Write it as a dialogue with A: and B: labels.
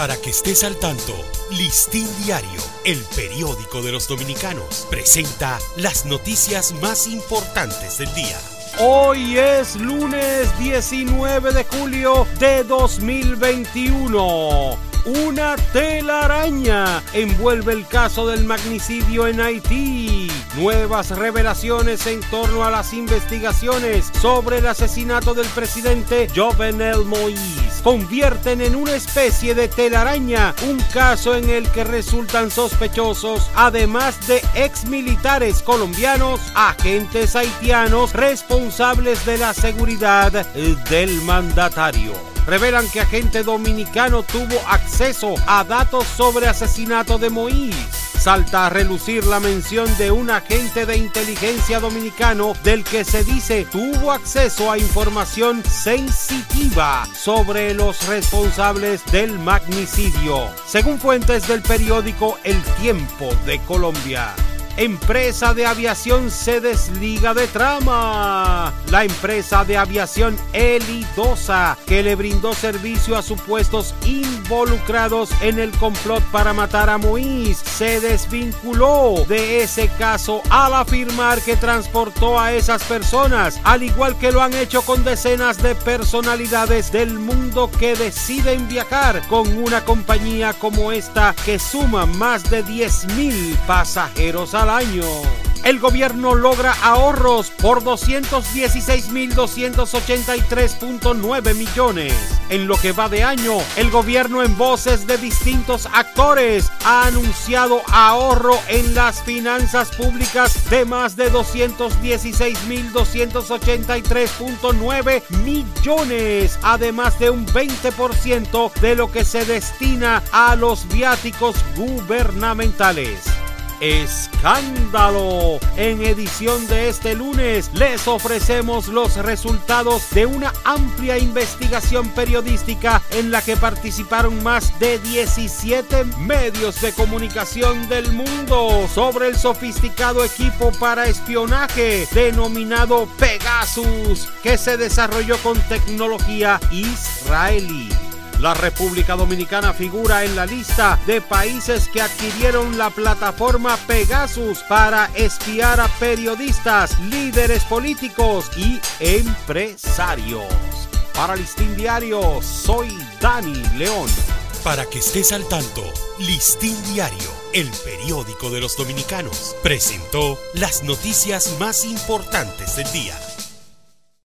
A: Para que estés al tanto, Listín Diario, el periódico de los dominicanos, presenta las noticias más importantes del día.
B: Hoy es lunes 19 de julio de 2021. Una telaraña envuelve el caso del magnicidio en Haití. Nuevas revelaciones en torno a las investigaciones sobre el asesinato del presidente Jovenel Moïse convierten en una especie de telaraña un caso en el que resultan sospechosos, además de ex militares colombianos, agentes haitianos responsables de la seguridad del mandatario revelan que agente dominicano tuvo acceso a datos sobre asesinato de Moïse. Salta a relucir la mención de un agente de inteligencia dominicano del que se dice tuvo acceso a información sensitiva sobre los responsables del magnicidio, según fuentes del periódico El Tiempo de Colombia empresa de aviación se desliga de trama. La empresa de aviación Elidosa, que le brindó servicio a supuestos involucrados en el complot para matar a Moïse, se desvinculó de ese caso al afirmar que transportó a esas personas, al igual que lo han hecho con decenas de personalidades del mundo que deciden viajar con una compañía como esta que suma más de 10 mil pasajeros año. El gobierno logra ahorros por 216.283.9 millones. En lo que va de año, el gobierno en voces de distintos actores ha anunciado ahorro en las finanzas públicas de más de 216.283.9 millones, además de un 20% de lo que se destina a los viáticos gubernamentales. Escándalo. En edición de este lunes les ofrecemos los resultados de una amplia investigación periodística en la que participaron más de 17 medios de comunicación del mundo sobre el sofisticado equipo para espionaje denominado Pegasus que se desarrolló con tecnología israelí. La República Dominicana figura en la lista de países que adquirieron la plataforma Pegasus para espiar a periodistas, líderes políticos y empresarios. Para Listín Diario, soy Dani León.
A: Para que estés al tanto, Listín Diario, el periódico de los dominicanos, presentó las noticias más importantes del día.